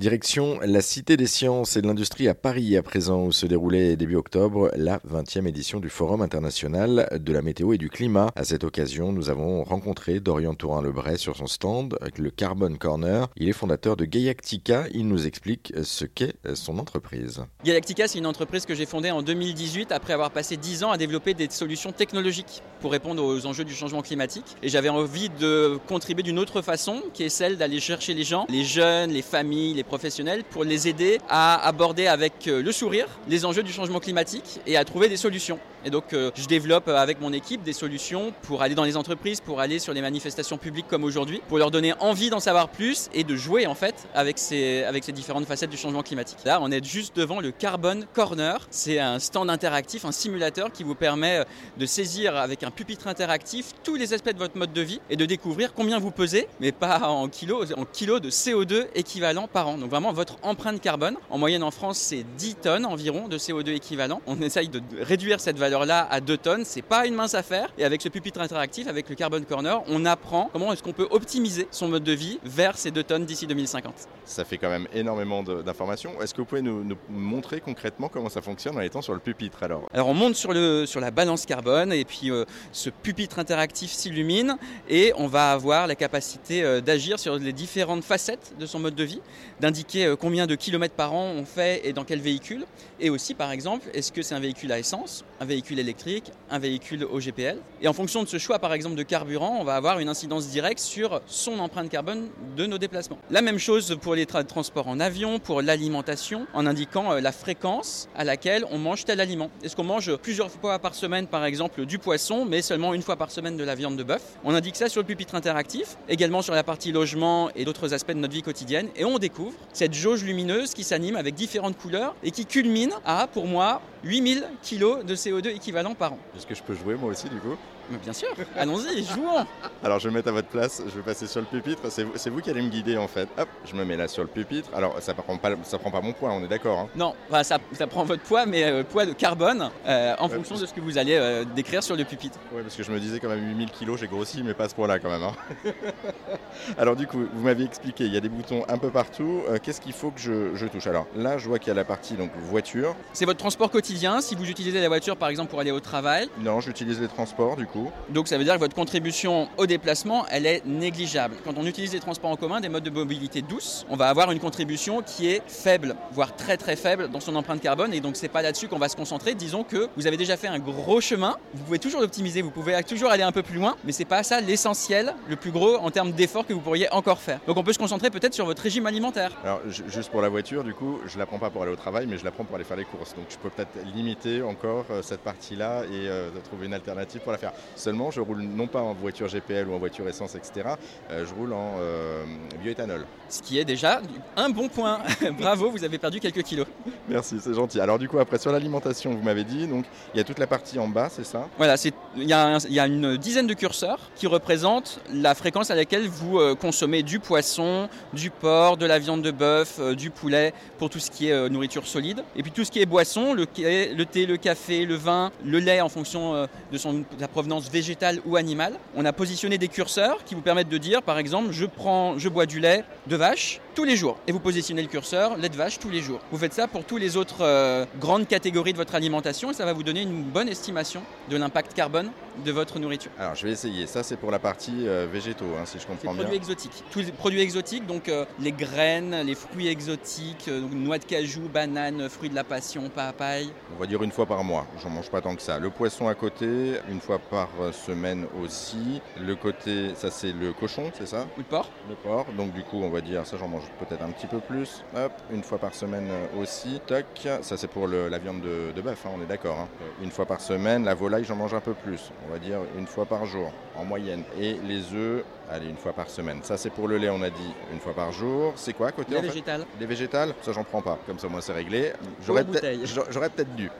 Direction la Cité des sciences et de l'industrie à Paris à présent où se déroulait début octobre la 20e édition du Forum international de la météo et du climat. À cette occasion, nous avons rencontré Dorian Tourin-Lebray sur son stand avec le Carbon Corner. Il est fondateur de Gaiactica. Il nous explique ce qu'est son entreprise. Gaiactica, c'est une entreprise que j'ai fondée en 2018 après avoir passé 10 ans à développer des solutions technologiques pour répondre aux enjeux du changement climatique. Et j'avais envie de contribuer d'une autre façon qui est celle d'aller chercher les gens, les jeunes, les familles, les professionnels pour les aider à aborder avec euh, le sourire les enjeux du changement climatique et à trouver des solutions. Et donc euh, je développe euh, avec mon équipe des solutions pour aller dans les entreprises, pour aller sur les manifestations publiques comme aujourd'hui, pour leur donner envie d'en savoir plus et de jouer en fait avec ces, avec ces différentes facettes du changement climatique. Là, on est juste devant le Carbon Corner. C'est un stand interactif, un simulateur qui vous permet de saisir avec un pupitre interactif tous les aspects de votre mode de vie et de découvrir combien vous pesez, mais pas en kilos, en kilos de CO2 équivalent par an. Donc vraiment votre empreinte carbone. En moyenne en France, c'est 10 tonnes environ de CO2 équivalent. On essaye de réduire cette valeur-là à 2 tonnes. C'est pas une mince affaire. Et avec ce pupitre interactif, avec le Carbon Corner, on apprend comment est-ce qu'on peut optimiser son mode de vie vers ces 2 tonnes d'ici 2050. Ça fait quand même énormément d'informations. Est-ce que vous pouvez nous, montrer concrètement comment ça fonctionne en étant sur le pupitre alors? Alors on monte sur, le, sur la balance carbone et puis euh, ce pupitre interactif s'illumine et on va avoir la capacité euh, d'agir sur les différentes facettes de son mode de vie, d'indiquer euh, combien de kilomètres par an on fait et dans quel véhicule. Et aussi, par exemple, est-ce que c'est un véhicule à essence, un véhicule électrique, un véhicule au GPL. Et en fonction de ce choix, par exemple, de carburant, on va avoir une incidence directe sur son empreinte carbone de nos déplacements. La même chose pour les transports en avion, pour l'alimentation, en indiquant euh, la fréquence à laquelle on mange tel aliment. Est-ce qu'on mange plusieurs fois par semaine, par exemple, du poisson, mais seulement une fois par semaine de la viande de bœuf? On indique ça sur le pupitre interactif, également sur la partie logement et d'autres aspects de notre vie quotidienne, et on découvre cette jauge lumineuse qui s'anime avec différentes couleurs et qui culmine à, pour moi, 8000 kg de CO2 équivalent par an. Est-ce que je peux jouer moi aussi du coup? Mais bien sûr, allons-y, jouons Alors je vais me mettre à votre place, je vais passer sur le pupitre, c'est vous, qui allez me guider en fait. Hop, je me mets là sur le pupitre. Alors ça prend pas, ça prend pas mon poids, on est d'accord hein Non, ça, ça, prend votre poids, mais euh, poids de carbone euh, en fonction de ce que vous allez euh, décrire sur le pupitre. Oui, parce que je me disais quand même 8000 kg, j'ai grossi, mais pas à ce point-là quand même. Hein. Alors du coup, vous m'avez expliqué, il y a des boutons un peu partout. Qu'est-ce qu'il faut que je, je, touche? Alors là, je vois qu'il y a la partie donc voiture. C'est votre transport quotidien. Si vous utilisez la voiture par exemple pour aller au travail. Non, j'utilise les transports du coup. Donc ça veut dire votre contribution au déplacement, elle est négligeable. Quand on utilise les transports en commun, des modes de mobilité douce, on va avoir une contribution qui est faible, voire très très faible dans son empreinte carbone. Et donc c'est pas là-dessus qu'on va se concentrer. Disons que vous avez déjà fait un gros chemin. Vous pouvez toujours l'optimiser, vous pouvez toujours aller un peu plus loin, mais c'est pas ça l'essentiel, le plus gros en termes d'effort que vous pourriez encore faire. Donc on peut se concentrer peut-être sur votre régime alimentaire. Alors juste pour la voiture, du coup, je la prends pas pour aller au travail, mais je la prends pour aller faire les courses. Donc je peux peut-être limiter encore euh, cette partie-là et euh, trouver une alternative pour la faire. Seulement, je roule non pas en voiture GPL ou en voiture essence, etc. Euh, je roule en euh, bioéthanol. Ce qui est déjà un bon point. Bravo, vous avez perdu quelques kilos. Merci, c'est gentil. Alors du coup, après sur l'alimentation, vous m'avez dit, donc il y a toute la partie en bas, c'est ça? Voilà, il y, y, a une dizaine de curseurs qui représentent la fréquence à laquelle vous euh, consommez du poisson, du porc, de la viande de bœuf, du poulet, pour tout ce qui est nourriture solide. Et puis tout ce qui est boisson, le, le thé, le café, le vin, le lait en fonction de, son, de sa provenance végétale ou animale. On a positionné des curseurs qui vous permettent de dire, par exemple, je prends, je bois du lait de vache tous les jours. Et vous positionnez le curseur lait de vache tous les jours. Vous faites ça pour tous les autres euh, grandes catégories de votre alimentation et ça va vous donner une bonne estimation de l'impact carbone de votre nourriture. Alors je vais essayer. Ça c'est pour la partie euh, végétaux, hein, si je comprends bien. Produits exotiques. Tous les produits exotiques, donc euh, les graines, les fruits exotiques, noix de cajou, bananes, fruits de la passion, papaye. On va dire une fois par mois. J'en mange pas tant que ça. Le poisson à côté, une fois par semaine aussi. Le côté, ça c'est le cochon, c'est ça? Ou le porc. Le porc. Donc du coup, on va dire ça, j'en mange peut-être un petit peu plus. Hop, une fois par semaine euh, aussi. Toc. Ça c'est pour la viande de, bœuf, hein, on est d'accord. Hein. Une fois par semaine. La volaille, j'en mange un peu plus. On va dire une fois par jour en moyenne. Et les œufs, allez, une fois par semaine. Ça c'est pour le lait, on a dit une fois par jour. C'est quoi à côté Les végétales. Les végétales, ça j'en prends pas. Comme ça, moi c'est réglé. J'aurais peut-être dû.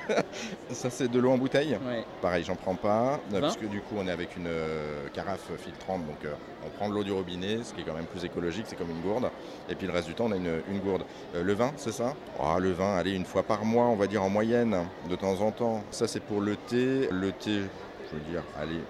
ça c'est de l'eau en bouteille. Pareil, j'en prends pas. Parce que du coup, on est avec une euh, carafe filtrante, donc euh, on prend de l'eau du robinet, ce qui est quand même plus écologique, c'est comme une gourde. Et puis le reste du temps, on a une, gourde. Euh, le vin, c'est ça? Oh, Le vin, allez, une fois par mois, on va dire en moyenne, de temps en temps. Ça, c'est pour le thé. Le thé, je veux dire, allez,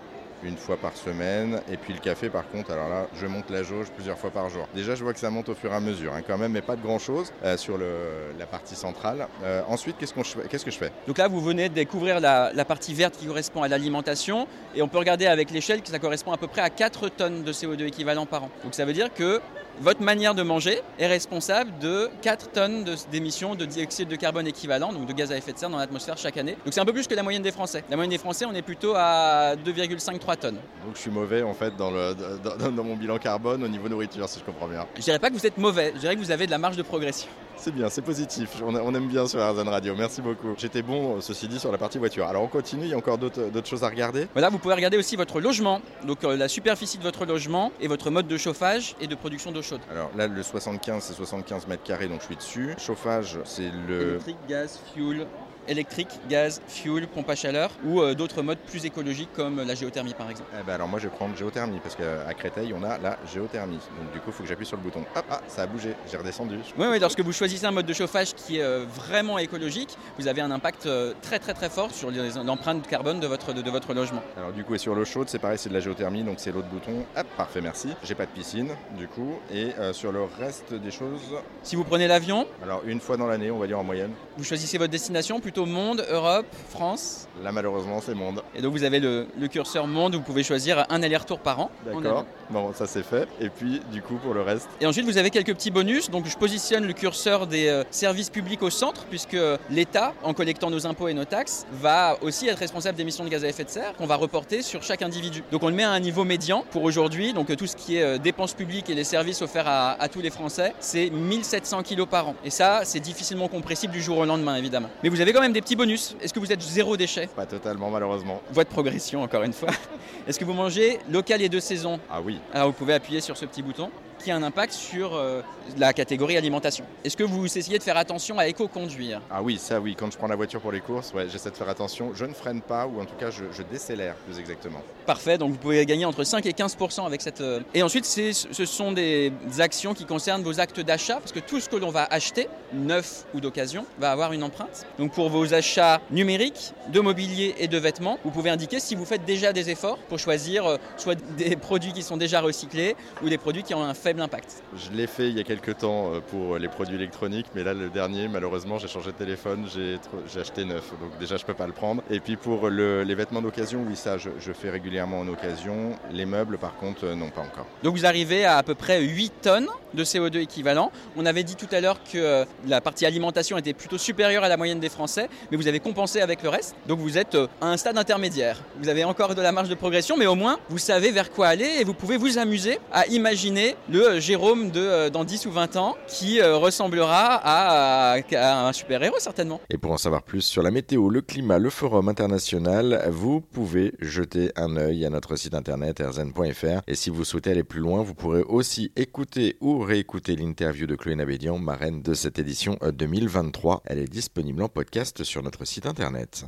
une fois par semaine. Et puis le café, par contre, alors là, je monte la jauge plusieurs fois par jour. Déjà, je vois que ça monte au fur et à mesure, hein, quand même, mais pas de grand-chose euh, sur la partie centrale. Euh, ensuite, qu'est-ce que je fais? Donc là, vous venez de découvrir la, la partie verte qui correspond à l'alimentation. Et on peut regarder avec l'échelle que ça correspond à peu près à 4 tonnes de CO2 équivalent par an. Donc ça veut dire que votre manière de manger est responsable de 4 tonnes d'émissions de, dioxyde de carbone équivalent, donc de gaz à effet de serre dans l'atmosphère chaque année. Donc c'est un peu plus que la moyenne des Français. La moyenne des Français, on est plutôt à 2,5-3 tonnes. Donc je suis mauvais en fait dans, le, dans, mon bilan carbone au niveau nourriture, si je comprends bien. Je dirais pas que vous êtes mauvais, je dirais que vous avez de la marge de progression. C'est bien, c'est positif. On, aime bien sur Arzan Radio. Merci beaucoup. J'étais bon, euh, ceci dit, sur la partie voiture. Alors on continue, il y a encore d'autres choses à regarder. Voilà, vous pouvez regarder aussi votre logement, donc euh, la superficie de votre logement et votre mode de chauffage et de production d'eau chaude. Alors là, le 75, c'est 75 mètres carrés, donc je suis dessus. Chauffage, c'est le. Électrique, gaz, fuel, électrique, gaz, fuel, pompe à chaleur ou euh, d'autres modes plus écologiques comme la géothermie par exemple eh ben Alors moi je vais prendre géothermie parce qu'à Créteil on a la géothermie. Donc du coup il faut que j'appuie sur le bouton. Hop, ah, ça a bougé, j'ai redescendu. Oui, oui, lorsque vous choisissez un mode de chauffage qui est euh, vraiment écologique, vous avez un impact euh, très très très fort sur l'empreinte carbone de votre, de, votre logement. Alors du coup et sur l'eau chaude c'est pareil, c'est de la géothermie donc c'est l'autre bouton. Hop, parfait, merci. J'ai pas de piscine du coup et sur le reste des choses. Si vous prenez l'avion Alors une fois dans l'année on va dire en moyenne. Vous choisissez votre destination plutôt monde, Europe France. Là, malheureusement, c'est monde. Et donc, vous avez le, curseur monde, vous pouvez choisir un aller-retour par an. D'accord. Bon, ça c'est fait. Et puis, du coup, pour le reste. Et ensuite, vous avez quelques petits bonus. Donc, je positionne le curseur des euh, services publics au centre, puisque l'État, en collectant nos impôts et nos taxes, va aussi être responsable d'émissions de gaz à effet de serre qu'on va reporter sur chaque individu. Donc, on le met à un niveau médian pour aujourd'hui. Donc, tout ce qui est euh, dépenses publiques et les services offerts à, à tous les Français, c'est 1700 kg par an. Et ça, c'est difficilement compressible du jour au lendemain, évidemment. Mais vous avez quand même des petits bonus. Est-ce que vous êtes zéro déchet? Pas totalement, malheureusement. Voie de progression, encore une fois. Est-ce que vous mangez local et de saison? Ah oui. Alors vous pouvez appuyer sur ce petit bouton qui a un impact sur euh, la catégorie alimentation. Est-ce que vous essayez de faire attention à éco-conduire? Ah oui, ça oui. Quand je prends la voiture pour les courses, ouais, j'essaie de faire attention. Je ne freine pas, ou en tout cas, je, décélère plus exactement. Parfait. Donc vous pouvez gagner entre 5 et 15 avec cette. Euh, et ensuite, ce sont des actions qui concernent vos actes d'achat, parce que tout ce que l'on va acheter, neuf ou d'occasion, va avoir une empreinte. Donc pour vos achats numériques, de mobilier et de vêtements, vous pouvez indiquer si vous faites déjà des efforts pour choisir euh, soit des produits qui sont déjà recyclés ou des produits qui ont un faible l'impact Je l'ai fait il y a quelques temps euh, pour les produits électroniques, mais là le dernier, malheureusement, j'ai changé de téléphone, j'ai acheté neuf, donc déjà je peux pas le prendre. Et puis pour les vêtements d'occasion, oui ça je, fais régulièrement en occasion. Les meubles par contre, euh, non pas encore. Donc vous arrivez à à peu près 8 tonnes de CO2 équivalent. On avait dit tout à l'heure que euh, la partie alimentation était plutôt supérieure à la moyenne des Français, mais vous avez compensé avec le reste. Donc vous êtes à un stade intermédiaire. Vous avez encore de la marge de progression, mais au moins vous savez vers quoi aller et vous pouvez vous amuser à imaginer le euh, Jérôme euh, dans 10 ou 20 ans qui euh, ressemblera à, un super-héros certainement. Et pour en savoir plus sur la météo, le climat, le forum international, vous pouvez jeter un œil à notre site internet rzn.fr. Et si vous souhaitez aller plus loin, vous pourrez aussi écouter ou réécouter l'interview de Chloé Nabédian, marraine de cette édition 2023. Elle est disponible en podcast sur notre site internet.